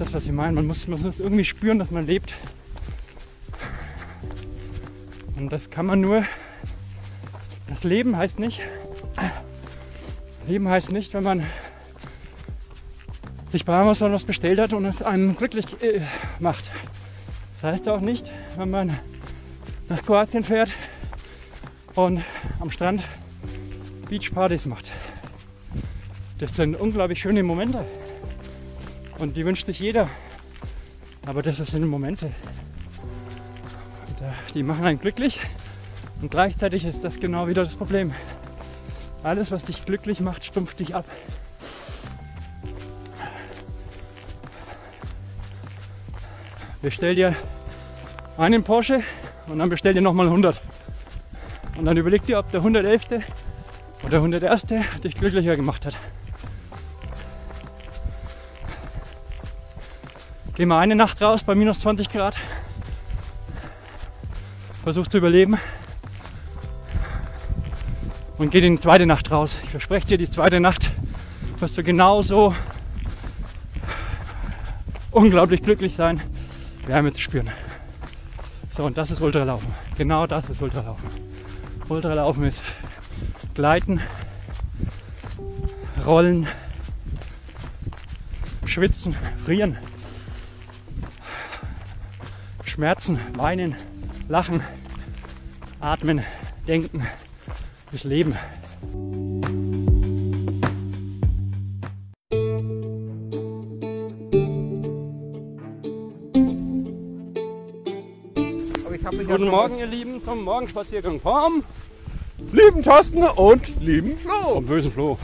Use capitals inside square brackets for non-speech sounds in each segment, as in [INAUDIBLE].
ist das, was ich meine. Man muss, man muss irgendwie spüren, dass man lebt. Und das kann man nur. Das Leben heißt nicht. Leben heißt nicht, wenn man sich bei Amazon was bestellt hat und es einem glücklich äh, macht. Das heißt auch nicht, wenn man nach Kroatien fährt und am Strand Beachpartys macht. Das sind unglaublich schöne Momente. Und die wünscht sich jeder. Aber das sind Momente. Und, äh, die machen einen glücklich. Und gleichzeitig ist das genau wieder das Problem. Alles, was dich glücklich macht, stumpft dich ab. Bestell dir einen Porsche und dann bestell dir nochmal 100. Und dann überleg dir, ob der 111. oder der 101. dich glücklicher gemacht hat. Geh mal eine Nacht raus bei minus 20 Grad. Versuch zu überleben. Und geh die zweite Nacht raus. Ich verspreche dir, die zweite Nacht wirst du genauso unglaublich glücklich sein, Wärme zu spüren. So, und das ist Ultralaufen. Genau das ist Ultralaufen. Ultralaufen ist Gleiten, Rollen, Schwitzen, Frieren. Schmerzen, weinen, lachen, atmen, denken, das Leben. Guten Morgen, ihr Lieben, zum Morgenspaziergang vom lieben Thorsten und lieben Flo. Vom bösen Flo.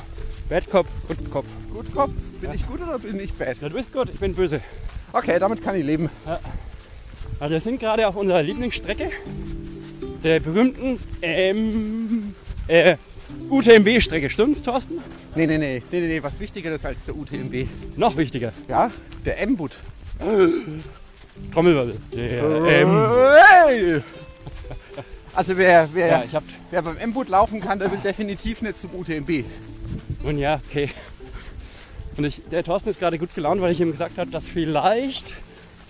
Bad Cop, Good Cop. Gut Kopf. Bin ich gut oder bin ich bad? Ja, du bist gut, ich bin böse. Okay, damit kann ich leben. Also wir sind gerade auf unserer Lieblingsstrecke, der berühmten ähm, äh, UTMB-Strecke. Stimmt's, Thorsten? Nee, nee, nee, nee, nee, nee, was wichtiger ist als der UTMB. Noch wichtiger. Ja, der M-Boot. Trommelwirbel. Der, ähm, Hey! Also wer, wer, ja, ich hab, wer beim M-Boot laufen kann, der will definitiv nicht zum UTMB. nun ja, okay. Und ich, der Thorsten ist gerade gut gelaunt, weil ich ihm gesagt habe, dass vielleicht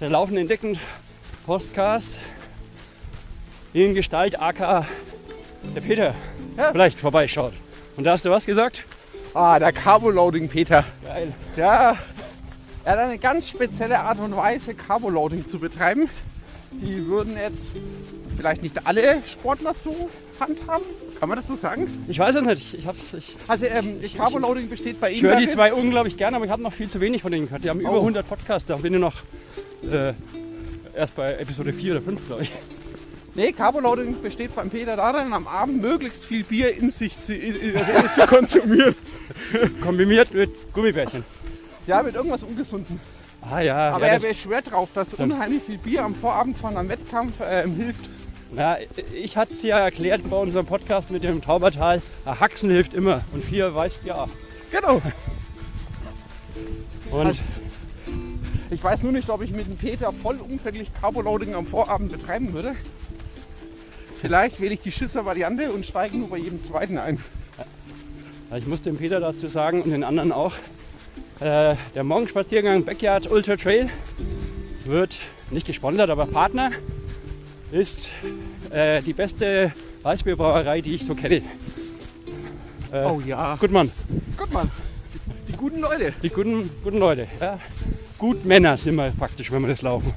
der Laufen entdecken Podcast in Gestalt AK der Peter Ja. vielleicht vorbeischaut. Und da hast du was gesagt? Ah, der Carboloading Peter. Geil. Ja, er hat eine ganz spezielle Art und Weise, Carboloading zu betreiben. Die würden jetzt vielleicht nicht alle Sportler so handhaben. Kann man das so sagen? Ich weiß es nicht. Ich, ich, hab's, ich, Also ähm, Carboloading besteht bei ihm ich höre die zwei unglaublich gerne, aber ich habe noch viel zu wenig von denen gehört. Die haben über Oh. 100 Podcasts. Da bin ich noch äh, erst bei Episode 4 oder 5, glaube ich. Nee, Carboloading besteht beim Peter darin, am Abend möglichst viel Bier in sich zu, in, in, zu konsumieren. [LAUGHS] Kombiniert mit Gummibärchen. Ja, mit irgendwas Ungesundem. Ah ja, Aber ja, er das, beschwert drauf, dass unheimlich viel Bier am Vorabend von einem Wettkampf ähm, hilft. ja, ich hatte es ja erklärt bei unserem Podcast mit dem Taubertal. Ein Haxen hilft immer und vier weißt ja. Genau. Und Also- Ich weiß nur nicht, ob ich mit dem Peter vollumfänglich Carboloading am Vorabend betreiben würde. Vielleicht wähle ich die Schisser-Variante und steige nur bei jedem zweiten ein. Ich muss dem Peter dazu sagen und den anderen auch, äh, der Morgenspaziergang Backyard Ultra Trail wird nicht gesponsert, aber Partner ist äh, die beste Weißbierbrauerei, die ich so kenne. Äh, Oh ja. Gut, Mann. Gut, Mann. Die guten Leute. Die guten, guten Leute. Ja. Gut Männer sind wir praktisch, wenn wir das laufen.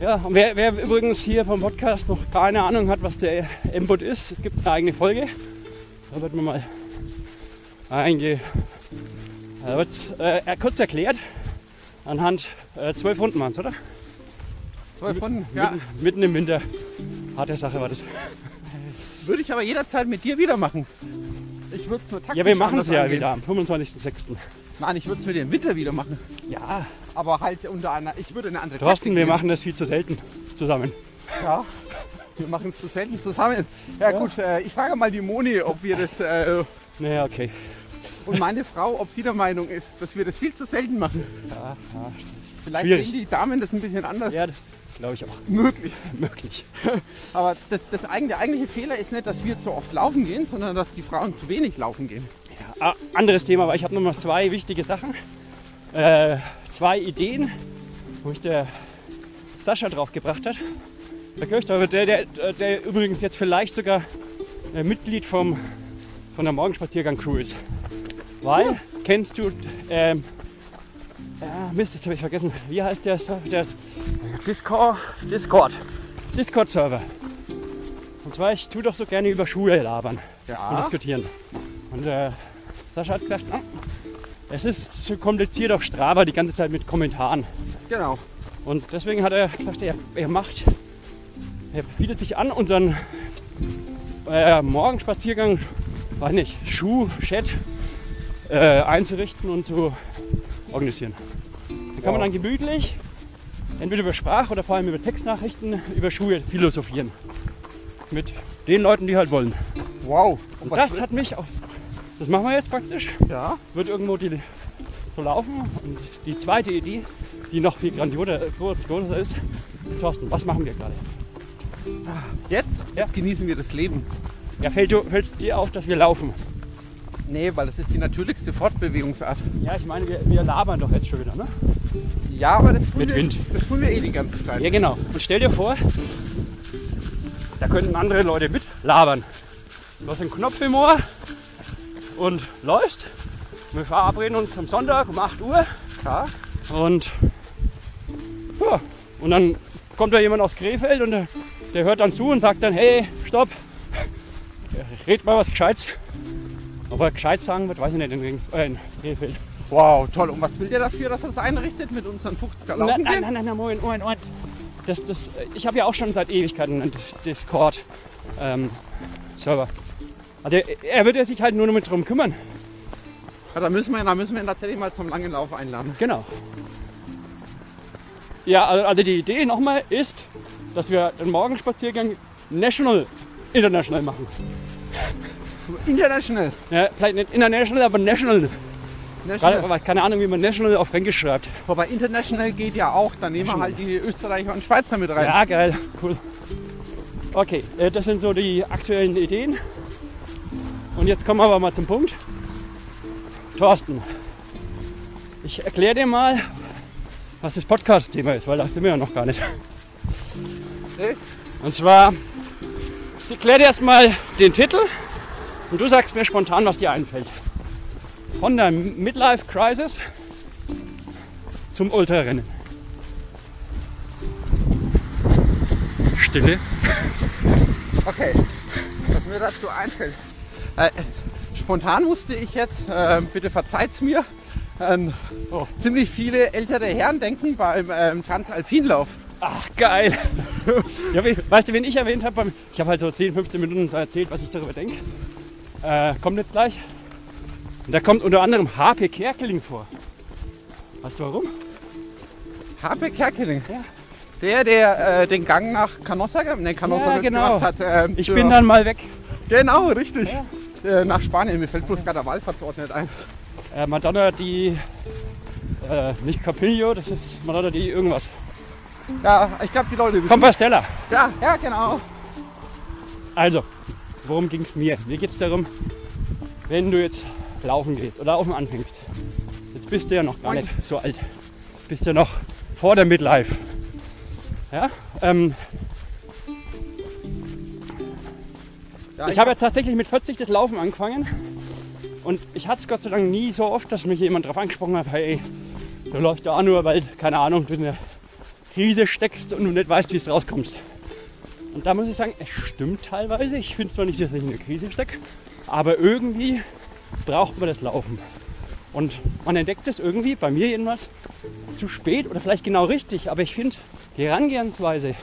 Ja, und wer, wer übrigens hier vom Podcast noch keine Ahnung hat, was der M-Bot ist, es gibt eine eigene Folge. Da wird mir mal einge... Da wird's, äh, er- kurz erklärt anhand äh, 12 Hundenmanns, oder? Zwei von, ja, Mitten, mitten im Winter. Harte Sache war das. würde ich aber jederzeit mit dir wieder machen. Ich würde es nur taktisch Ja, wir machen es ja wieder am 25.06. Nein, ich würde es mit im Winter wieder machen. Ja, Aber halt unter einer, ich würde eine andere Thorsten, wir machen das viel zu selten zusammen. Ja, wir machen es zu selten zusammen. Ja, gut, äh, ich frage mal die Moni, ob wir das, äh, Naja, okay. und meine Frau, ob sie der Meinung ist, dass wir das viel zu selten machen. Ja, ja, Vielleicht Schwierig. sehen die Damen das ein bisschen anders ja das glaube ich auch möglich. möglich. Aber das, das der eigentliche Fehler ist nicht, dass wir zu oft laufen gehen, sondern dass die Frauen zu wenig laufen gehen. Ah, anderes Thema, aber ich habe noch mal zwei wichtige Sachen. äh, zwei Ideen, wo mich der Sascha drauf gebracht hat. Der Kirchdorfer, der, der, der übrigens jetzt vielleicht sogar äh, Mitglied vom, von der Morgenspaziergang-Crew ist. Weil, kennst du, ähm, ja, Mist, jetzt habe ich vergessen, wie heißt der Server? Der Discord, Discord, Discord-Server. Und zwar, ich tue doch so gerne über Schule labern und Ja. diskutieren. Und äh, Sascha hat gesagt, ah, es ist zu kompliziert auf Strava die ganze Zeit mit Kommentaren. Genau. Und deswegen hat er gesagt, er, er macht, er bietet sich an, unseren äh, Morgenspaziergang, weiß nicht, Schuh, Chat äh, einzurichten und zu organisieren. Da kann man Wow. dann gemütlich, entweder über Sprach- oder vor allem über Textnachrichten, über Schuhe philosophieren. Mit den Leuten, die halt wollen. Wow. Und was das hat mich auch, das machen wir jetzt praktisch, Ja. wird irgendwo die, so laufen. Und die zweite Idee, die noch viel grandioser grandioser ist, Thorsten, was machen wir gerade? Jetzt? Ja. Jetzt genießen wir das Leben. Ja, fällt, fällt dir auf, dass wir laufen? Nee, weil das ist die natürlichste Fortbewegungsart. Ja, ich meine, wir, wir labern doch jetzt schon wieder, ne? Ja, aber das tun, Mit wir, Wind. das tun wir eh die ganze Zeit. Ja, genau. Und stell dir vor, da könnten andere Leute mit labern. Du hast einen Knopf im Ohr und läufst. Wir verabreden uns am Sonntag um 8 Uhr Ja. und ja, und dann kommt da jemand aus Krefeld und der, der hört dann zu und sagt dann, hey, stopp, red mal was Gescheites. Ob er gescheit sagen wird, weiß ich nicht in, Rings, äh, in Krefeld. Wow, toll. Und was will der dafür, dass er das einrichtet mit unseren 50er Nein, Laufen? nein, nein, nein, nein, Moment, Moment, Moment. Das, das, ich habe ja auch schon seit Ewigkeiten einen Dis- Discord-Server. Also er, wird sich halt nur noch mit drum kümmern. Ja, da, müssen wir, da müssen wir ihn tatsächlich mal zum langen Lauf einladen. Genau. Ja, also, die Idee nochmal ist, dass wir den Morgenspaziergang national, international machen. International. Ja, vielleicht nicht international, aber national. National. Keine Ahnung, wie man national auf Fränkisch schreibt. Wobei International geht ja auch. Da nehmen wir halt die Österreicher und Schweizer mit rein. Ja, geil, cool. Okay, äh, das sind so die aktuellen Ideen. Und jetzt kommen wir aber mal zum Punkt. Thorsten, ich erkläre dir mal, was das Podcast-Thema ist, weil das sind wir ja noch gar nicht. Und zwar, ich erkläre dir erstmal den Titel und du sagst mir spontan, was dir einfällt. Von der Midlife Crisis zum Ultrarennen. Stille. Okay, was mir dazu einfällt. Äh, spontan musste ich jetzt, äh, bitte verzeiht's mir, an Oh. ziemlich viele ältere Herren denken beim ähm, Transalpinlauf. Ach, geil. Ja, we- weißt du, wen ich erwähnt habe? Ich habe halt so 10, 15 Minuten erzählt, was ich darüber denke. Äh, kommt jetzt gleich. Und da kommt unter anderem HP Kerkeling vor. Weißt du warum? Habe Kerkeling. Ja. Der, der äh, den Gang nach Canossa, nee, Canossa Ja, genau. gemacht hat. ähm, Ich bin dann mal weg. Genau, richtig. Äh, nach Spanien. Mir fällt bloß gerade der Wallfahrtsort nicht ein. Äh, Madonna die. Äh, nicht Capillo, das ist Madonna die irgendwas. Ja, ich glaube, die Leute wissen. Compostela. Ja, ja, genau. Also, worum ging es mir? Mir geht es darum, wenn du jetzt laufen gehst oder laufen anfängst. Jetzt bist du ja noch gar nicht so alt. Bist ja noch vor der Midlife. Ja, ähm, Ja, ich habe ja tatsächlich mit 40 das Laufen angefangen. Und ich hatte es Gott sei Dank nie so oft, dass mich jemand darauf angesprochen hat, hey, du läufst da nur, weil, keine Ahnung, du in der Krise steckst und du nicht weißt, wie es rauskommst. Und da muss ich sagen, es stimmt teilweise. Ich finde zwar nicht, dass ich in der Krise stecke, aber irgendwie braucht man das Laufen. Und man entdeckt es irgendwie, bei mir jedenfalls, zu spät oder vielleicht genau richtig. Aber ich finde die Herangehensweise,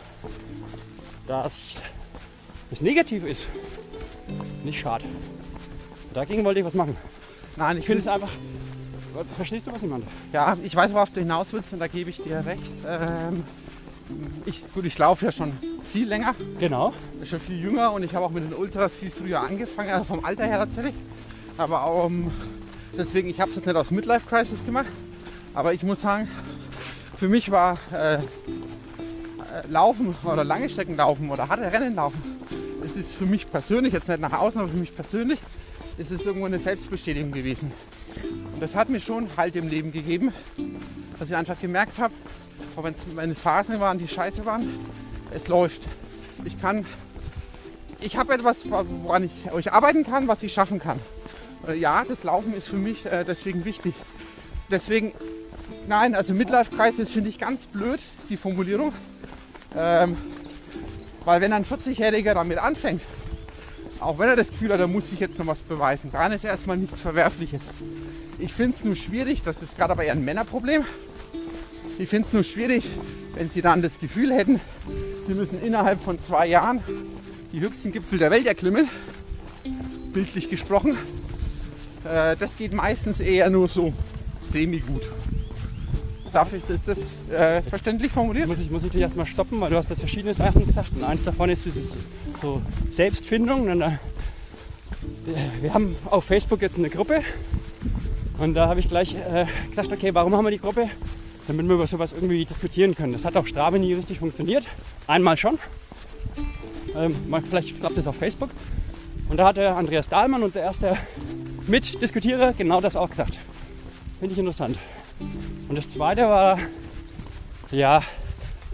dass es negativ ist, nicht schade. Dagegen wollte ich was machen. Nein, ich Ich finde es einfach. Verstehst du, was ich meine? Ja, ich weiß, worauf du hinaus willst und da gebe ich dir recht. Ähm, ich, gut, ich laufe ja schon viel länger, Genau. schon viel jünger und ich habe auch mit den Ultras viel früher angefangen, also vom Alter her tatsächlich. Aber auch, um, deswegen, ich habe es jetzt nicht aus Midlife Crisis gemacht, aber ich muss sagen, für mich war äh, äh, Laufen oder lange Strecken laufen oder harte Rennen laufen, es ist für mich persönlich, jetzt nicht nach außen, aber für mich persönlich, ist es irgendwo eine Selbstbestätigung gewesen. Und das hat mir schon Halt im Leben gegeben, dass ich einfach gemerkt habe, auch wenn es meine Phasen waren, die scheiße waren, es läuft. Ich kann, ich habe etwas, woran ich, ich arbeiten kann, was ich schaffen kann. Äh, Ja, das Laufen ist für mich äh, deswegen wichtig. Deswegen, nein, also Midlife-Crisis finde ich ganz blöd, die Formulierung. Ähm, weil wenn ein 40-Jähriger damit anfängt, auch wenn er das Gefühl hat, er muss sich jetzt noch was beweisen, dann ist erstmal nichts Verwerfliches. Ich finde es nur schwierig, das ist gerade aber eher ein Männerproblem. Ich finde es nur schwierig, wenn sie dann das Gefühl hätten, sie müssen innerhalb von zwei Jahren die höchsten Gipfel der Welt erklimmen, bildlich gesprochen. Äh, das geht meistens eher nur so semi-gut. Darf ich, ist das äh, verständlich formuliert? Muss ich, muss ich dich erstmal stoppen, weil du hast jetzt verschiedene Sachen gesagt. Und eins davon ist dieses so Selbstfindung. Und, äh, wir haben auf Facebook jetzt eine Gruppe. Und da habe ich gleich äh, gedacht, okay, warum haben wir die Gruppe? Damit wir über sowas irgendwie diskutieren können. Das hat auf Strave nie richtig funktioniert. Einmal schon. Ähm, vielleicht klappt es auf Facebook. Und da hat der Andreas Dahlmann und der erste Mitdiskutierer genau das auch gesagt. Finde ich interessant. Und das zweite war, ja,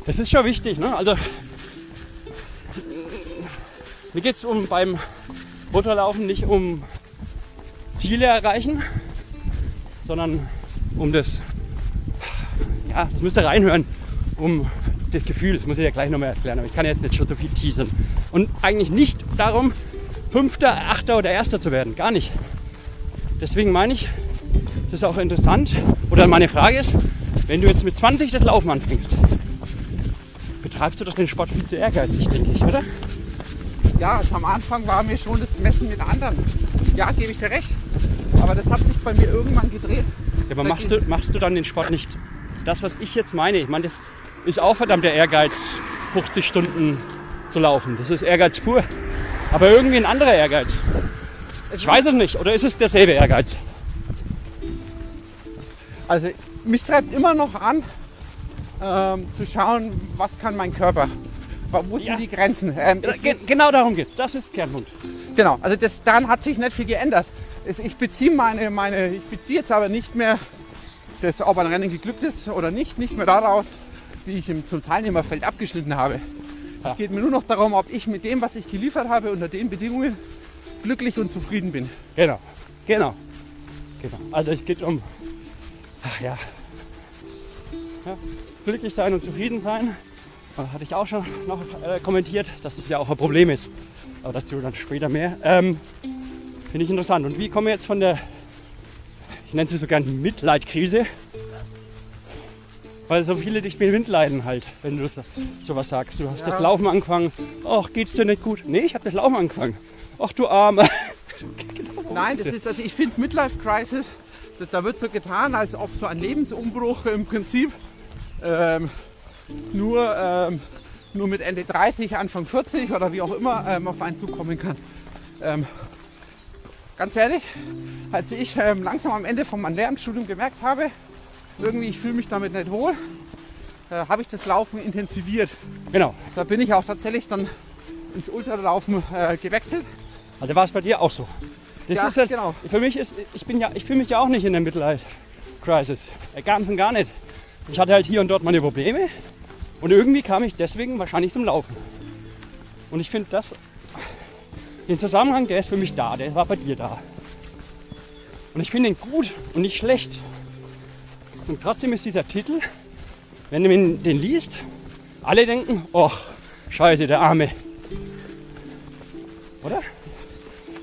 das ist schon wichtig. Ne? Also, mir geht es um beim Motorlaufen nicht um Ziele erreichen, sondern um das, ja, das müsst ihr reinhören, um das Gefühl, das muss ich ja gleich nochmal erklären, aber ich kann jetzt nicht schon so viel teasern. Und eigentlich nicht darum, Fünfter, Achter oder Erster zu werden, gar nicht. Deswegen meine ich, das ist auch interessant. Oder meine Frage ist, wenn du jetzt mit 20 das Laufen anfängst, betreibst du doch den Sport viel zu ehrgeizig, denke ich, oder? Ja, also am Anfang war mir schon das Messen mit anderen. Ja, gebe ich dir recht. Aber das hat sich bei mir irgendwann gedreht. Ja, aber machst du, machst du dann den Sport nicht das, was ich jetzt meine? Ich meine, das ist auch verdammt der Ehrgeiz, 50 Stunden zu laufen. Das ist Ehrgeiz pur. Aber irgendwie ein anderer Ehrgeiz. Ich weiß es nicht. Oder ist es derselbe Ehrgeiz? Also mich treibt immer noch an, ähm, zu schauen, was kann mein Körper. Wo sind Ja. die Grenzen? Ähm, Ge genau darum geht Das ist Kernpunkt. Genau, also das, daran hat sich nicht viel geändert. Ich beziehe meine, meine, ich beziehe jetzt aber nicht mehr das, ob ein Rennen geglückt ist oder nicht, nicht mehr daraus, wie ich im, zum Teilnehmerfeld abgeschnitten habe. Ja. Es geht mir nur noch darum, ob ich mit dem, was ich geliefert habe, unter den Bedingungen glücklich und zufrieden bin. Genau. Genau. Genau. Also es geht um ach ja, ja, glücklich sein und zufrieden sein. Äh, Hatte ich auch schon noch äh, kommentiert, dass das ja auch ein Problem ist. Aber dazu dann später mehr. Ähm, Finde ich interessant. Und wie kommen wir jetzt von der, ich nenne sie so gern Mitleidkrise, weil so viele dich mitleiden halt, wenn du das, sowas sagst. Du hast das Laufen angefangen. Ach, geht's dir nicht gut? Nee, ich habe das Laufen angefangen. Ach du Arme. [LAUGHS] Nein, das ist, also ich finde Midlife Crisis, das, da wird so getan, als ob so ein Lebensumbruch im Prinzip ähm, nur, ähm, nur mit Ende 30, Anfang 40 oder wie auch immer ähm, auf einen zukommen kann. Ähm, ganz ehrlich, als ich ähm, langsam am Ende von meinem Lehramtsstudium gemerkt habe, irgendwie ich fühle mich damit nicht wohl, äh, habe ich das Laufen intensiviert. Genau. Da bin ich auch tatsächlich dann ins Ultralaufen äh, gewechselt. Also war es bei dir auch so. Das Ja, ist halt, genau. Für mich ist, ich bin ja, ich fühle mich ja auch nicht in der Midlife Crisis. Äh, Ganz und gar nicht. Ich hatte halt hier und dort meine Probleme und irgendwie kam ich deswegen wahrscheinlich zum Laufen. Und ich finde das, den Zusammenhang, der ist für mich da, der war bei dir da. Und ich finde ihn gut und nicht schlecht. Und trotzdem ist dieser Titel, wenn du ihn- den liest, alle denken, ach, scheiße, der Arme. Oder?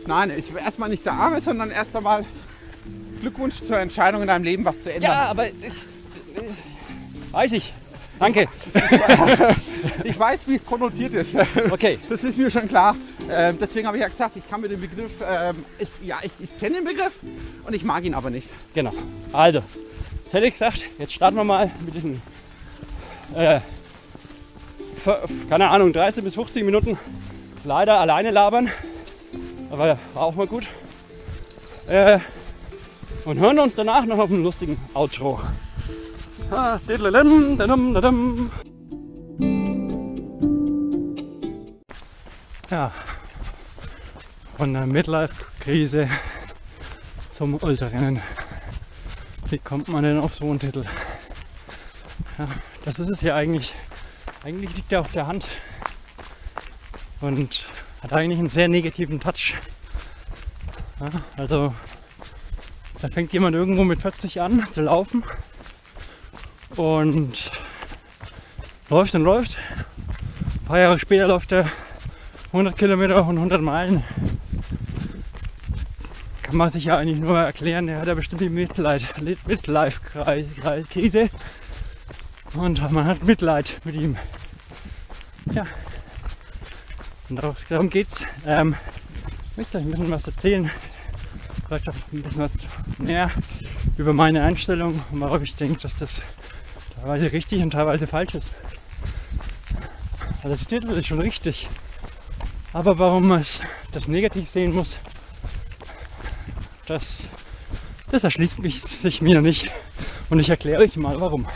Nein, ich will erstmal nicht der Arme, sondern erst einmal Glückwunsch zur Entscheidung in deinem Leben, was zu ändern. Ja, aber ich, äh, weiß ich. Danke. [LAUGHS] Ich weiß, wie es konnotiert ist. Okay. Das ist mir schon klar. Ähm, deswegen habe ich ja gesagt, ich kann mit dem Begriff, ähm, ich, ja, ich, ich kenne den Begriff und ich mag ihn aber nicht. Genau. Also, ich gesagt, jetzt starten wir mal mit diesen, äh, keine Ahnung, 30 bis 50 Minuten leider alleine labern. Aber war auch mal gut. Äh, und hören uns danach noch auf einen lustigen Outro. Ja, von der Midlife-Krise zum Ultrarennen. Wie kommt man denn auf so einen Titel? Ja, das ist es ja eigentlich. Eigentlich liegt er auf der Hand und hat eigentlich einen sehr negativen Touch. Ja, also da fängt jemand irgendwo mit 40 an zu laufen und läuft und läuft. Ein paar Jahre später läuft er 100 Kilometer und 100 Meilen. Kann man sich ja eigentlich nur erklären, der hat ja bestimmt die Midlife-Krise und man hat Mitleid mit ihm. Ja, und darum geht's. Ähm, ich möchte euch ein bisschen was erzählen. Vielleicht auch ein bisschen was mehr über meine Einstellung und warum ich denke, dass das teilweise richtig und teilweise falsch ist. Also das Titel ist schon richtig. Aber warum man das negativ sehen muss, das, das erschließt mich, sich mir nicht. Und ich erkläre euch mal warum.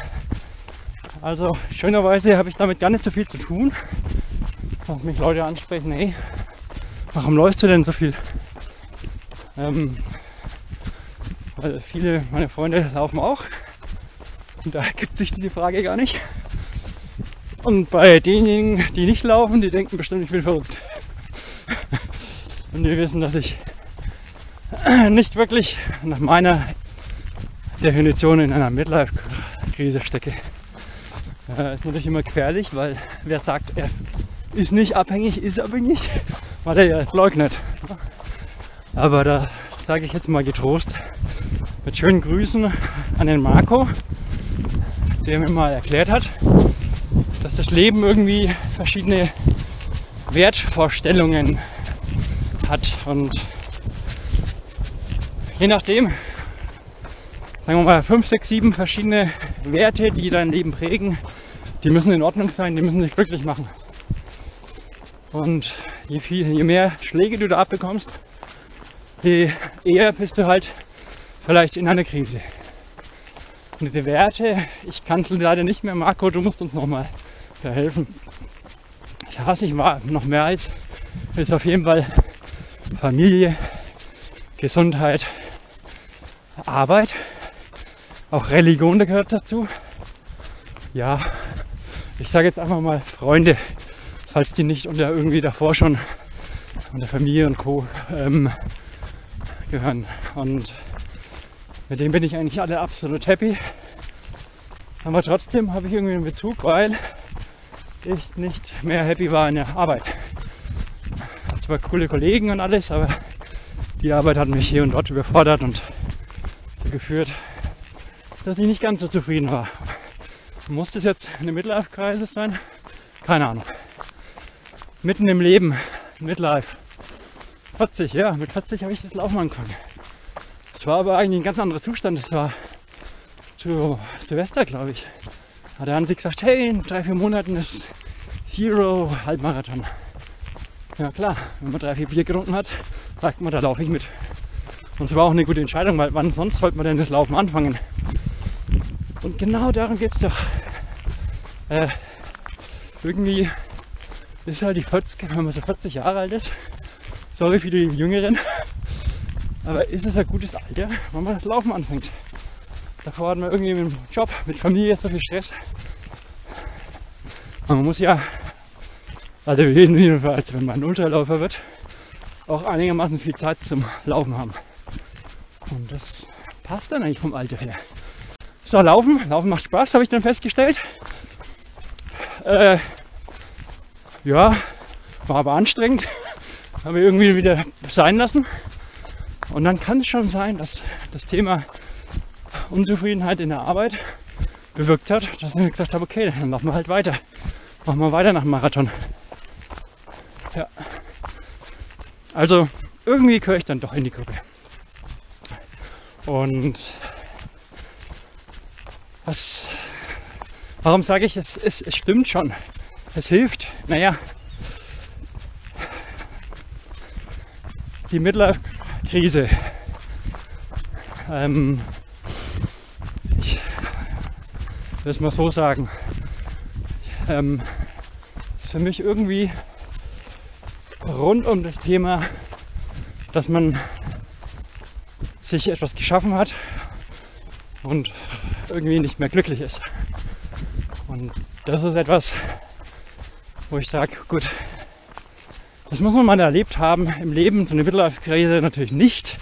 Also schönerweise habe ich damit gar nicht so viel zu tun. Und mich Leute ansprechen, hey, warum läufst du denn so viel? Ähm, weil viele meiner Freunde laufen auch. Und da gibt sich die Frage gar nicht. Und bei denjenigen, die nicht laufen, die denken bestimmt, ich bin verrückt. Und die wissen, dass ich nicht wirklich nach meiner Definition in einer Midlife-Krise stecke. Äh, ist natürlich immer gefährlich, weil wer sagt, er ist nicht abhängig, ist abhängig, weil er ja leugnet. Aber da sage ich jetzt mal getrost mit schönen Grüßen an den Marco, der mir mal erklärt hat, dass das Leben irgendwie verschiedene Wertvorstellungen hat und je nachdem, sagen wir mal, fünf, sechs, sieben verschiedene Werte, die dein Leben prägen, die müssen in Ordnung sein, die müssen dich glücklich machen. Und je, viel, je mehr Schläge du da abbekommst, je eher bist du halt vielleicht in einer Krise. Und diese Werte, ich kann es leider nicht mehr, Marco, du musst uns nochmal helfen. Ich hasse ich war noch mehr als ist auf jeden Fall Familie, Gesundheit, Arbeit, auch Religion gehört dazu. Ja, ich sage jetzt einfach mal Freunde, falls die nicht unter irgendwie davor schon unter Familie und Co. Ähm, gehören. Und mit dem bin ich eigentlich alle absolut happy. Aber trotzdem habe ich irgendwie einen Bezug, weil ich nicht mehr happy war in der Arbeit. Habe zwar coole Kollegen und alles, aber die Arbeit hat mich hier und dort überfordert und so geführt, dass ich nicht ganz so zufrieden war. Muss das jetzt eine Midlife-Kreise sein? Keine Ahnung mitten im Leben, Midlife. 40, ja, mit 40 habe ich das Laufen angefangen. Es war aber eigentlich ein ganz anderer Zustand. Es war zu Silvester, glaube ich. Hat der Hansi gesagt, hey, in drei, vier Monaten ist Hero Halbmarathon. Ja klar, wenn man drei, vier Bier getrunken hat, sagt man, da laufe ich mit. Und es war auch eine gute Entscheidung, weil wann sonst sollte man denn das Laufen anfangen? Und genau darum geht es doch. Äh, irgendwie ist halt die 40, wenn man so 40 Jahre alt ist. Sorry für die Jüngeren. Aber ist es ein gutes Alter, wenn man das Laufen anfängt? Davor hat man irgendwie mit dem Job, mit Familie so viel Stress. Und man muss ja, also jedenfalls, wenn man ein Ultraläufer wird, auch einigermaßen viel Zeit zum Laufen haben. Und das passt dann eigentlich vom Alter her. So, Laufen. Laufen macht Spaß, habe ich dann festgestellt. Äh, ja, war aber anstrengend. Habe irgendwie wieder sein lassen. Und dann kann es schon sein, dass das Thema Unzufriedenheit in der Arbeit bewirkt hat, dass ich gesagt habe, okay, dann machen wir halt weiter. Machen wir weiter nach dem Marathon. Ja. Also irgendwie gehöre ich dann doch in die Gruppe. Und was, warum sage ich, es, es, es stimmt schon. Es hilft. Naja, die Midlife-Krise. Ähm, ich will es mal so sagen. Ähm, ist für mich irgendwie rund um das Thema, dass man sich etwas geschaffen hat und irgendwie nicht mehr glücklich ist. Und das ist etwas, wo ich sage, gut, das muss man mal erlebt haben im Leben, so eine Midlife-Krise natürlich nicht,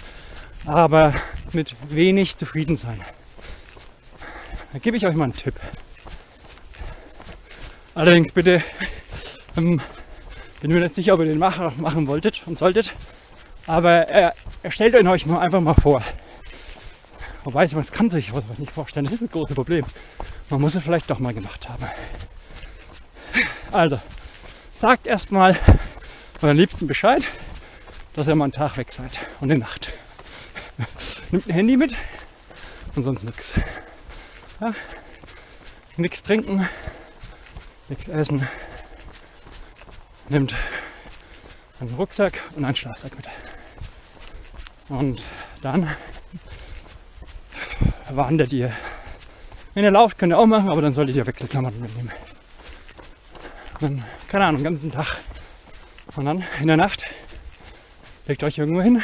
aber mit wenig zufrieden sein. Da gebe ich euch mal einen Tipp. Allerdings bitte, ähm, bin mir nicht sicher, ob ihr den machen, machen wolltet und solltet, aber äh, stellt euch mal einfach mal vor. Wobei, man kann sich was nicht vorstellen, das ist ein großes Problem. Man muss es vielleicht doch mal gemacht haben. Also, sagt erstmal euren Liebsten Bescheid, dass ihr mal einen Tag weg seid und eine Nacht. [LAUGHS] Nimmt ein Handy mit und sonst nichts. Ja? Nichts trinken, nichts essen. Nimmt einen Rucksack und einen Schlafsack mit. Und dann wandert ihr. Wenn ihr lauft, könnt ihr auch machen, aber dann solltet ihr Wechselklamotten mitnehmen. dann, keine Ahnung, den ganzen Tag. Und dann in der Nacht legt euch irgendwo hin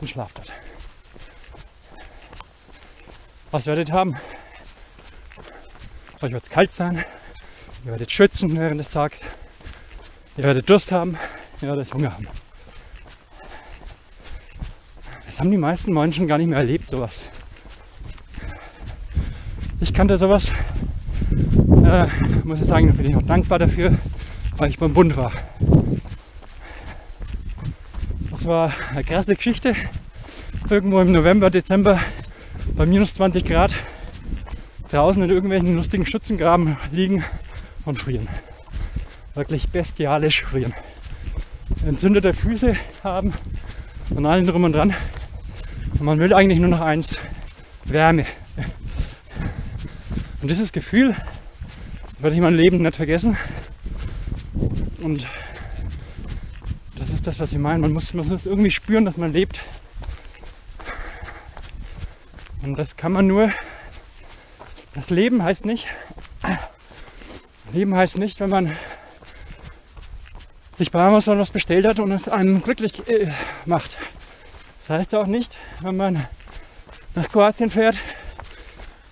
und schlaft dort. Was werdet ihr haben? Euch wird es kalt sein, ihr werdet schwitzen während des Tages, ihr werdet Durst haben, ihr werdet Hunger haben. Das haben die meisten Menschen gar nicht mehr erlebt, sowas. Ich kannte sowas. Äh, muss ich sagen, da bin ich auch dankbar dafür, weil ich beim Bund war. Das war eine krasse Geschichte. Irgendwo im November, Dezember bei minus 20 Grad draußen in irgendwelchen lustigen Schützengraben liegen und frieren. Wirklich bestialisch frieren. Entzündete Füße haben und allen drum und dran. Und man will eigentlich nur noch eins, Wärme. Und dieses Gefühl werde ich mein Leben nicht vergessen. Und das ist das, was ich meine. Man muss, man muss irgendwie spüren, dass man lebt. Und das kann man nur. Das Leben heißt nicht. Leben heißt nicht, wenn man sich bei Amazon was bestellt hat und es einen glücklich äh, macht. Das heißt auch nicht, wenn man nach Kroatien fährt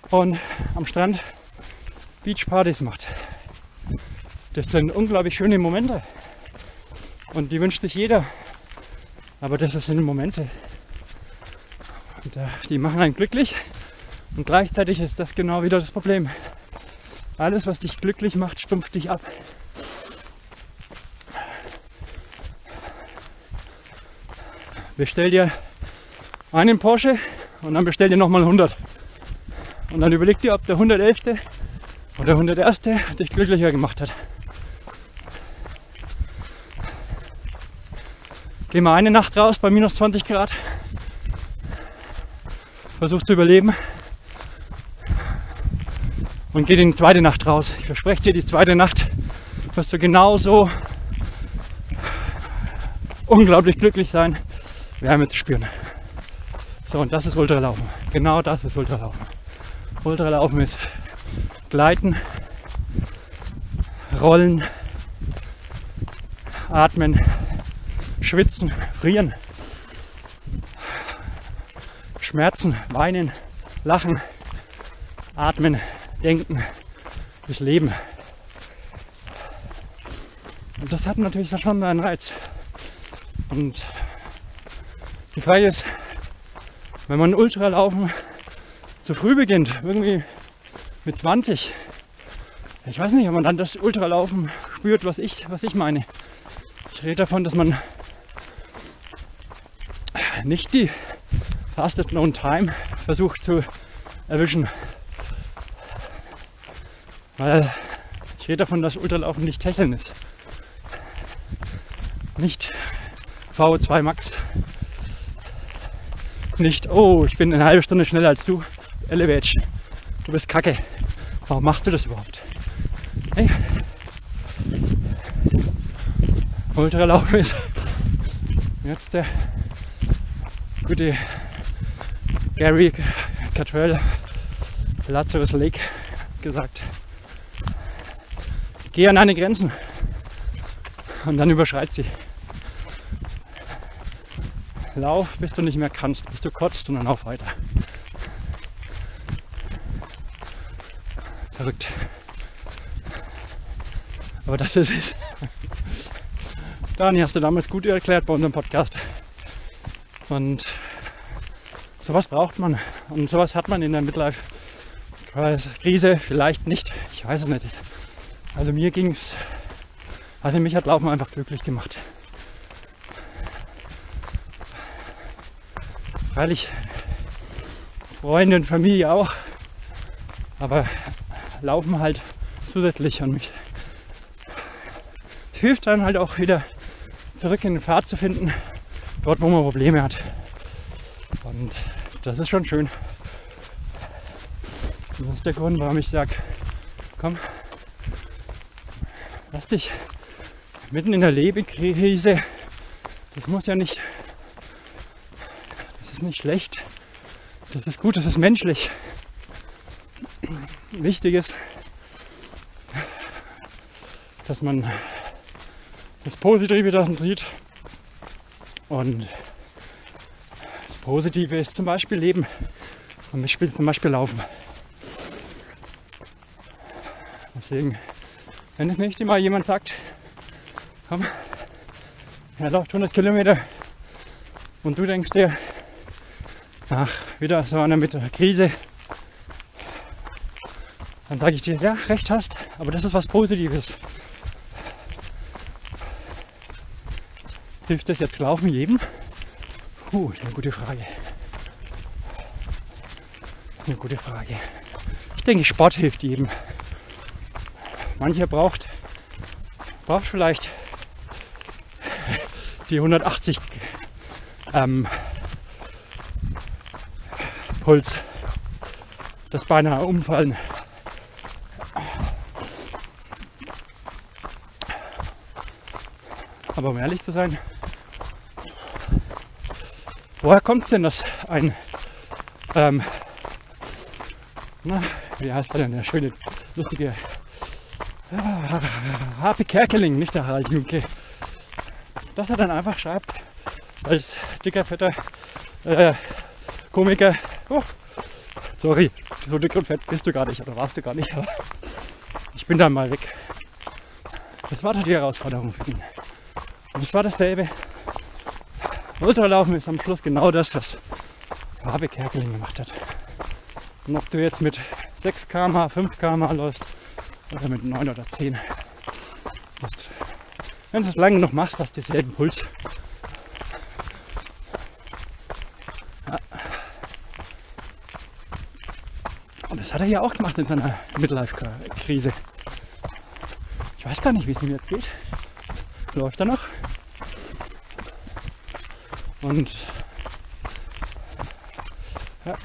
und am Strand Beachpartys macht. Das sind unglaublich schöne Momente. Und die wünscht sich jeder. Aber das sind Momente. Und äh, die machen einen glücklich. Und gleichzeitig ist das genau wieder das Problem. Alles, was dich glücklich macht, stumpft dich ab. bestell dir einen Porsche und dann bestell dir nochmal 100. Und dann überleg dir, ob der 111. oder der 101. dich glücklicher gemacht hat. Geh mal eine Nacht raus bei minus 20 Grad. Versuch zu überleben. Und geh in die zweite Nacht raus. Ich verspreche dir, die zweite Nacht wirst du genauso unglaublich glücklich sein Wärme zu spüren. So, und das ist Ultralaufen. Genau das ist Ultralaufen. Ultralaufen ist Gleiten, Rollen, Atmen, Schwitzen, Frieren, Schmerzen, Weinen, Lachen, Atmen, Denken, das Leben. Und das hat natürlich schon einen Reiz. Und die Frage ist, wenn man Ultralaufen zu früh beginnt, irgendwie mit 20, ich weiß nicht, ob man dann das Ultralaufen spürt, was ich, was ich meine. Ich rede davon, dass man nicht die Fastest Known Time versucht zu erwischen. Weil ich rede davon, dass Ultralaufen nicht Techeln ist. Nicht VO2 Max nicht, oh, ich bin eine halbe Stunde schneller als du. Elevage, du bist kacke. Warum machst du das überhaupt? Hey. Ultralaufen ist jetzt der gute Gary Catrell Lazarus Lake gesagt. Geh an deine Grenzen und dann überschreit sie. lauf, bis du nicht mehr kannst, bis du kotzt und dann lauf weiter. Verrückt. Aber das ist es. Dani hast du damals gut erklärt bei unserem Podcast. Und sowas braucht man. Und sowas hat man in der Midlife-Krise vielleicht nicht. Ich weiß es nicht. Also mir ging es, also mich hat Laufen einfach glücklich gemacht. Freilich Freunde und Familie auch. Aber Laufen halt zusätzlich und mich hilft dann halt auch wieder zurück in den Pfad zu finden, dort wo man Probleme hat. Und das ist schon schön. Und das ist der Grund, warum ich sage, komm, lass dich mitten in der Lebenskrise, das muss ja nicht, das ist nicht schlecht, das ist gut, das ist menschlich. Wichtig ist, dass man das Positive daran sieht. Und das Positive ist zum Beispiel Leben. Zum Beispiel, zum Beispiel Laufen. Deswegen, wenn es nicht immer jemand sagt, komm, er läuft 100 Kilometer und du denkst dir, ach, wieder so einer mit der Krise, dann sage ich dir, ja, recht hast, aber das ist was Positives. Hilft das jetzt Laufen jedem? Puh, eine gute Frage. Eine gute Frage. Ich denke, Sport hilft jedem. Mancher braucht, braucht vielleicht die 180 ähm, Puls, das beinahe umfallen. Aber um ehrlich zu sein, Woher kommt es denn, dass ein, ähm, na, wie heißt er denn, der schöne, lustige äh, Harpe Kerkeling, nicht der Harald Junke, dass er dann einfach schreibt, als dicker, fetter äh, Komiker, oh, sorry, so dick und fett bist du gar nicht, oder warst du gar nicht, aber ich bin dann mal weg. Das war doch die Herausforderung für ihn. Und es war dasselbe Ultralaufen ist am Schluss genau das, was Fabi Kerkeling gemacht hat. Und ob du jetzt mit 6 km, 5 km läufst oder mit 9 oder 10. Und wenn du es lange noch machst, hast du denselben Puls. Und das hat er ja auch gemacht in seiner Midlife-Krise. Ich weiß gar nicht, wie es ihm jetzt geht. Läuft er noch? Und ja,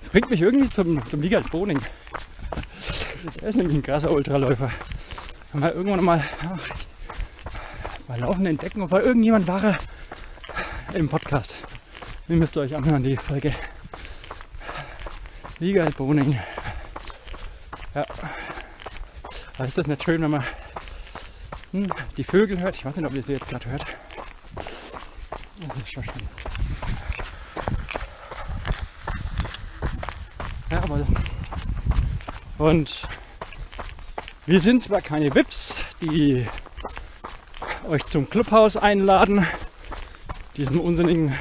das bringt mich irgendwie zum, zum Wiegald Boning. Der ist nämlich ein krasser Ultraläufer. Haben wir irgendwann mal, ach, mal laufen entdecken, ob irgendjemand war im Podcast. Ihr müsst euch anhören, die Folge. Wiegald Boning. Ja. Aber ist das nicht schön, wenn man hm, die Vögel hört? Ich weiß nicht, ob ihr sie jetzt gerade hört. Das ist schon schön. Ja, aber. Und wir sind zwar keine Vips, die euch zum Clubhaus einladen, diesem unsinnigen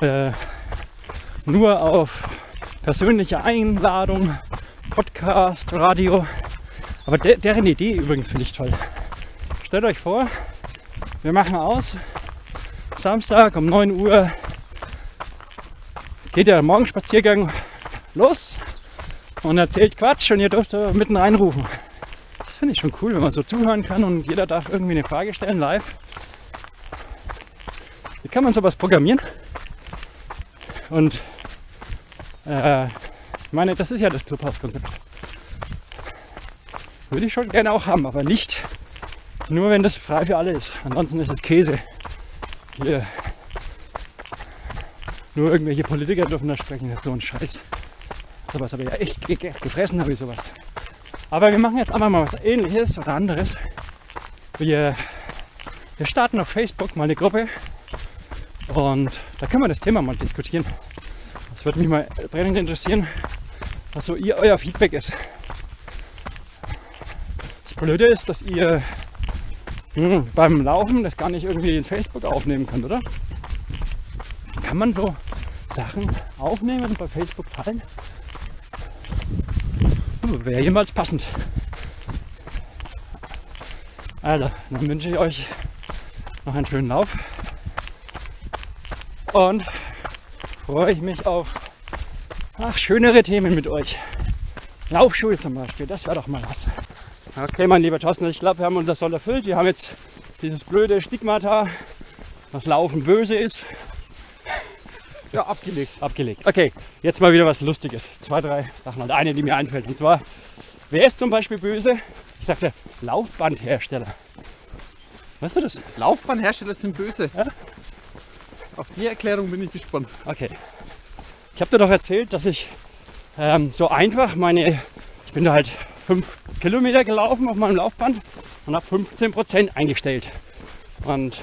äh, nur auf persönliche Einladung, Podcast, Radio. Aber de deren Idee übrigens finde ich toll. Stellt euch vor, wir machen aus, Samstag um 9 Uhr geht der Morgenspaziergang los und erzählt Quatsch und ihr dürft mitten reinrufen. Das finde ich schon cool, wenn man so zuhören kann und jeder darf irgendwie eine Frage stellen live. Wie kann man sowas programmieren? Und äh, ich meine, das ist ja das Clubhouse-Konzept. Würde ich schon gerne auch haben, aber nicht nur, wenn das frei für alle ist. Ansonsten ist es Käse hier nur irgendwelche Politiker dürfen da sprechen. Das ist so ein Scheiß. Sowas habe ich ja echt gefressen, habe ich sowas. Aber wir machen jetzt einfach mal was ähnliches oder anderes. Wir, wir starten auf Facebook mal eine Gruppe Und da können wir das Thema mal diskutieren. Das würde mich mal brennend interessieren, was so ihr, euer Feedback ist. Das Blöde ist, dass ihr hm, beim Laufen das gar nicht irgendwie ins Facebook aufnehmen könnt, oder? Kann man so Sachen aufnehmen und bei Facebook teilen? Wäre jemals passend. Also, dann wünsche ich euch noch einen schönen Lauf. Und freue ich mich auf ach, schönere Themen mit euch. Laufschuhe zum Beispiel, das wäre doch mal was. Okay, mein lieber Thorsten, ich glaube, wir haben unser Soll erfüllt. Wir haben jetzt dieses blöde Stigmata, dass Laufen böse ist, Ja, abgelegt. abgelegt. Okay, jetzt mal wieder was Lustiges. Zwei, drei Sachen. Und eine, die mir einfällt. Und zwar, wer ist zum Beispiel böse? Ich sagte, Laufbandhersteller. Weißt du das? Laufbahnhersteller sind böse. Ja. Auf die Erklärung bin ich gespannt. Okay. Ich habe dir doch erzählt, dass ich ähm, so einfach meine, ich bin da halt fünf Kilometer gelaufen auf meinem Laufband und habe 15 Prozent eingestellt. Und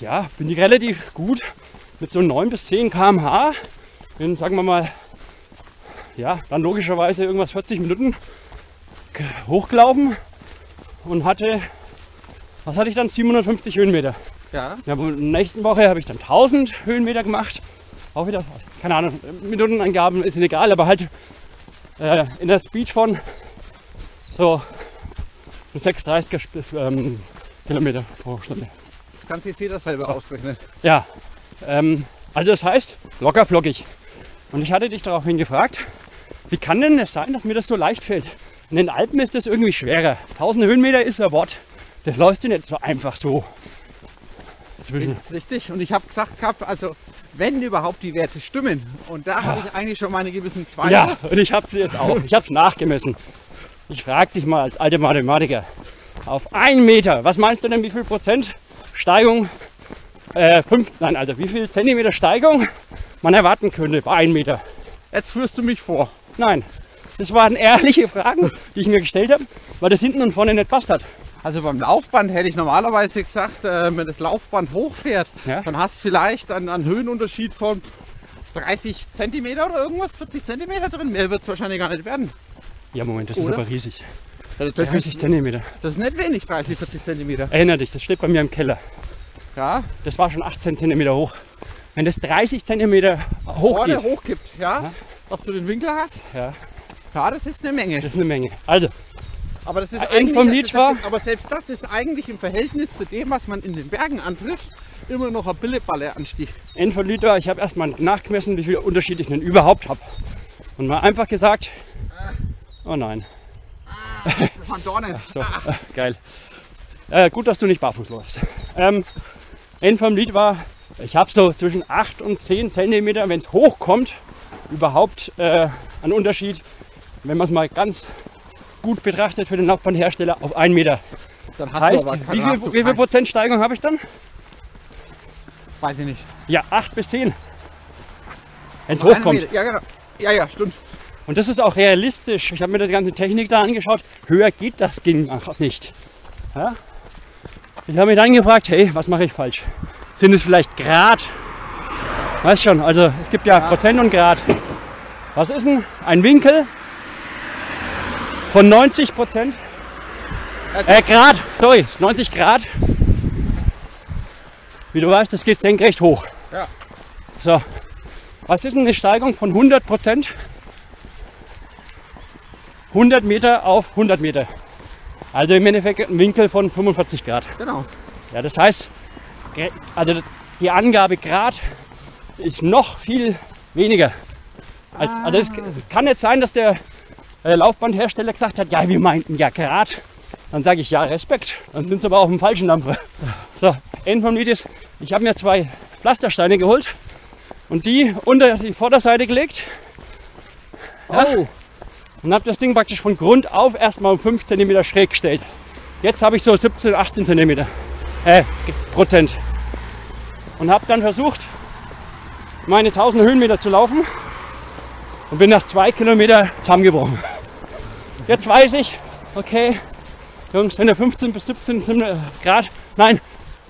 ja, bin ich relativ gut mit so 9 bis 10 km/h in, sagen wir mal, ja, dann logischerweise irgendwas 40 Minuten ge- hochgelaufen und hatte, was hatte ich dann? 750 Höhenmeter. Ja. Ja, in der nächsten Woche habe ich dann 1000 Höhenmeter gemacht. Auch wieder, keine Ahnung, Minutenangaben ist egal, aber halt äh, in der Speed von so 6,30 bis, ähm, Kilometer pro Stunde. Das kann sich jeder selber ausrechnen. Ja, ähm, also das heißt, locker flockig. Und ich hatte dich daraufhin gefragt, wie kann denn es sein, dass mir das so leicht fällt? In den Alpen ist das irgendwie schwerer. 1000 Höhenmeter ist ein Wort. Das läuft dir nicht so einfach so. Zwischen. Richtig. Und ich habe gesagt gehabt, also wenn überhaupt die Werte stimmen. Und da habe ich eigentlich schon meine gewissen Zweifel. Ja, und ich habe es jetzt auch. Ich habe es nachgemessen. Ich frage dich mal als alter Mathematiker. Auf einen Meter, was meinst du denn, wie viel Prozent Steigung, äh, fünf, nein, also wie viel Zentimeter Steigung man erwarten könnte bei einem Meter? Jetzt führst du mich vor. Nein, das waren ehrliche Fragen, die ich mir gestellt habe, weil das hinten und vorne nicht passt hat. Also beim Laufband hätte ich normalerweise gesagt, äh, wenn das Laufband hochfährt, Ja. dann hast du vielleicht einen, einen Höhenunterschied von 30 Zentimeter oder irgendwas, 40 Zentimeter drin. Mehr wird es wahrscheinlich gar nicht werden. Ja, Moment, das ist Oder? aber riesig. Also das, 30 ist, Zentimeter. das ist nicht wenig, 30, 40 Zentimeter. Erinner dich, das steht bei mir im Keller. Ja, Das war schon 18 Zentimeter hoch. Wenn das 30 Zentimeter hoch vorne geht, hochgibt, ja, dass du den Winkel hast, ja, ja, das ist eine Menge. das ist eine Menge. Also, Aber das ist eigentlich, vom Lied das, war- aber selbst das ist eigentlich im Verhältnis zu dem, was man in den Bergen antrifft, immer noch ein Billeballe-Anstieg. N von Liter, ich habe erstmal nachgemessen, wie viel Unterschied ich denn überhaupt habe. Und mal einfach gesagt, oh nein, Von Dornen. [LAUGHS] so, äh, geil. Äh, gut, dass du nicht barfuß läufst. Ähm, N vom Lied war, ich habe so zwischen 8 und 10 Zentimeter, wenn es hochkommt, überhaupt äh, einen Unterschied, wenn man es mal ganz gut betrachtet für den Laufbahnhersteller, auf 1 Meter. Dann hast Heißt, du aber wie viel, wie viel Prozent Steigung habe ich dann? Weiß ich nicht. Ja, 8 bis 10. Wenn es hochkommt. Ja, genau. Ja, ja, stimmt. Und das ist auch realistisch. Ich habe mir die ganze Technik da angeschaut. Höher geht das Ding einfach nicht. Ja? Ich habe mich dann gefragt, hey, was mache ich falsch? Sind es vielleicht Grad? Weißt schon, also es gibt ja Prozent und Grad. Was ist denn ein Winkel von 90 Prozent? Äh, Grad, sorry, 90 Grad. Wie du weißt, das geht senkrecht hoch. Ja. So, was ist denn eine Steigung von 100 Prozent? 100 Meter auf 100 Meter. Also im Endeffekt ein Winkel von 45 Grad. Genau. Ja, das heißt, also die Angabe Grad ist noch viel weniger. Als, also es kann nicht sein, dass der äh, Laufbandhersteller gesagt hat, ja, wir meinten ja Grad. Dann sage ich ja, Respekt. Dann sind sie aber auf dem falschen Dampfer. So, End vom Lied ist, ich habe mir zwei Pflastersteine geholt und die unter die Vorderseite gelegt Oh, und habe das Ding praktisch von Grund auf erstmal um 5 cm schräg gestellt. Jetzt habe ich so 17, 18 cm äh, Prozent. Und habe dann versucht, meine 1000 Höhenmeter zu laufen und bin nach zwei Kilometer zusammengebrochen. Jetzt weiß ich, okay, Jungs, wenn du 15 bis 17 Grad, nein,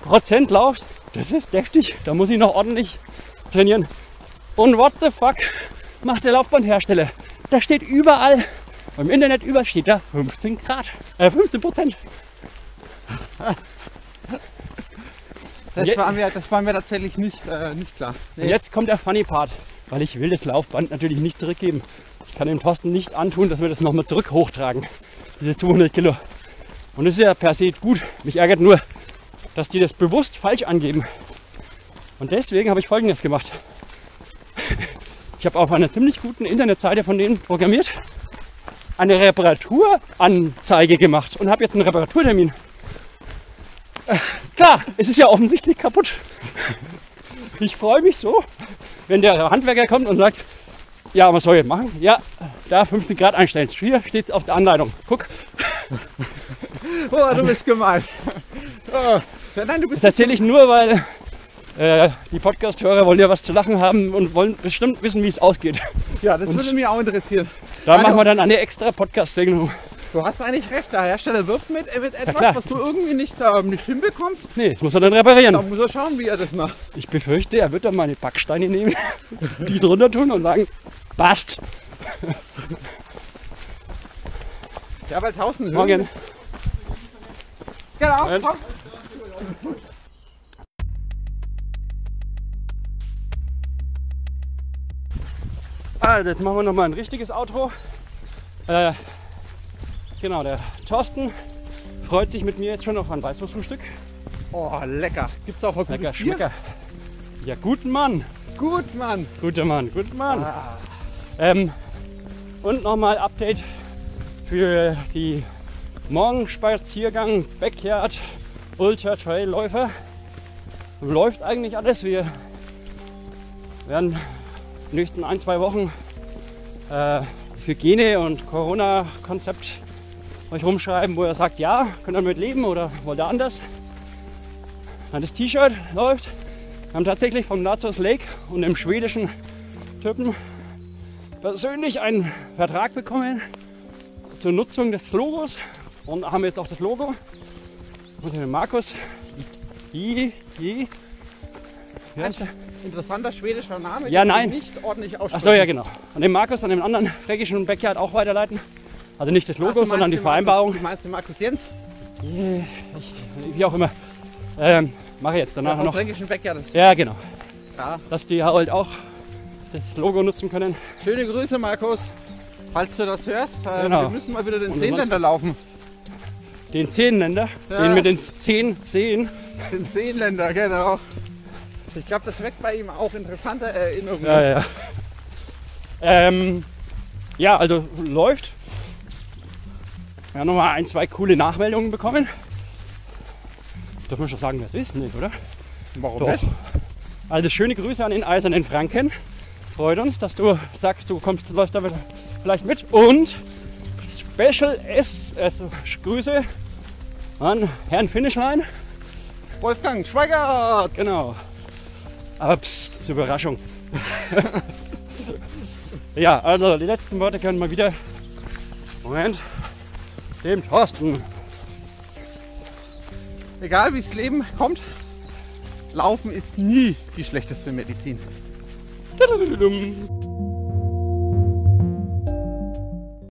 Prozent laufst, Das ist deftig. Da muss ich noch ordentlich trainieren. Und what the fuck macht der Laufbandhersteller? Da steht überall, im Internet überall steht da 15 Grad, äh 15 Prozent. Das, war mir, das war mir tatsächlich nicht, äh, nicht klar. Und jetzt kommt der Funny Part, weil ich will das Laufband natürlich nicht zurückgeben. Ich kann dem Thorsten nicht antun, dass wir das nochmal zurück hochtragen, diese 200 Kilo. Und das ist ja per se gut. Mich ärgert nur, dass die das bewusst falsch angeben. Und deswegen habe ich Folgendes gemacht. Ich habe auf einer ziemlich guten Internetseite von denen programmiert, eine Reparaturanzeige gemacht und habe jetzt einen Reparaturtermin. Äh, Klar, es ist ja offensichtlich kaputt. Ich freue mich so, wenn der Handwerker kommt und sagt, ja, was soll ich machen? Ja, da 15 Grad einstellen. Hier steht auf der Anleitung. Guck, Oh, du bist gemein. Oh. Ja, nein, du bist das erzähle ich nur, weil äh, die Podcast-Hörer wollen ja was zu lachen haben und wollen bestimmt wissen, wie es ausgeht. Ja, das würde mich auch interessieren. Da machen wir dann eine extra Podcast-Sendung. Du hast eigentlich recht, der Hersteller wirbt mit, äh, mit etwas, klar. was du irgendwie nicht, ähm, nicht hinbekommst. Nee, das muss er dann Da reparieren. muss er schauen, wie er das macht. Ich befürchte, er wird dann meine Backsteine nehmen, [LAUGHS] die drunter tun und sagen, passt. Ja, weil 1000 Höhen- Morgen. Genau, komm. Also, jetzt machen wir nochmal ein richtiges Outro. Äh, genau, der Thorsten freut sich mit mir jetzt schon auf ein Weißwurstfrühstück. Oh, lecker. Gibt's auch gutes Lecker, Bier? schmecker. Ja, guten Mann. Gut, Mann. Guter Mann, guter Mann. Ah, Ähm, und nochmal Update für die Morgenspaziergang Backyard Ultra Trail Läufer. Läuft eigentlich alles. Wir werden nächsten ein, zwei Wochen äh, das Hygiene- und Corona-Konzept euch rumschreiben, wo ihr sagt, ja, könnt ihr damit leben oder wollt ihr anders. Dann das T-Shirt läuft. Wir haben tatsächlich vom Nazos Lake und dem schwedischen Typen persönlich einen Vertrag bekommen zur Nutzung des Logos und haben jetzt auch das Logo und den Markus I, I, wie heißt der? Interessanter schwedischer Name, Ja, nein. ich nicht ordentlich aussprechen. Achso, ja genau. Und den Markus an den anderen fränkischen Backyard auch weiterleiten. Also nicht das Ach, Logo, du sondern die Vereinbarung. Markus, du meinst den Markus Jens? Ich, wie auch immer. Ähm, mache jetzt danach vom noch. fränkischen. Das- Ja, genau. Ja. Dass die halt auch das Logo nutzen können. Schöne Grüße, Markus. Falls du das hörst, äh, Genau. wir müssen mal wieder den Und Seenländer laufen. Den Zehnländer, Ja. den mit den zehn Zehen. Den Seenländer, genau. Ich glaube, das weckt bei ihm auch interessante Erinnerungen. Ja, ja. Ähm, ja, also läuft. Wir haben nochmal ein, zwei coole Nachmeldungen bekommen. Darf man schon sagen, wer es ist? Nicht, oder? Warum Doch. nicht? Also schöne Grüße an den Eisernen Franken. Freut uns, dass du sagst, du kommst, läufst damit vielleicht mit. Und Special S, also Grüße an Herrn Finischlein. Wolfgang Schweigert! Genau. Aber pst, ist Überraschung. [LAUGHS] ja, also die letzten Worte können mal wieder. Moment. Dem Thorsten. Egal wie das Leben kommt, Laufen ist nie die schlechteste Medizin.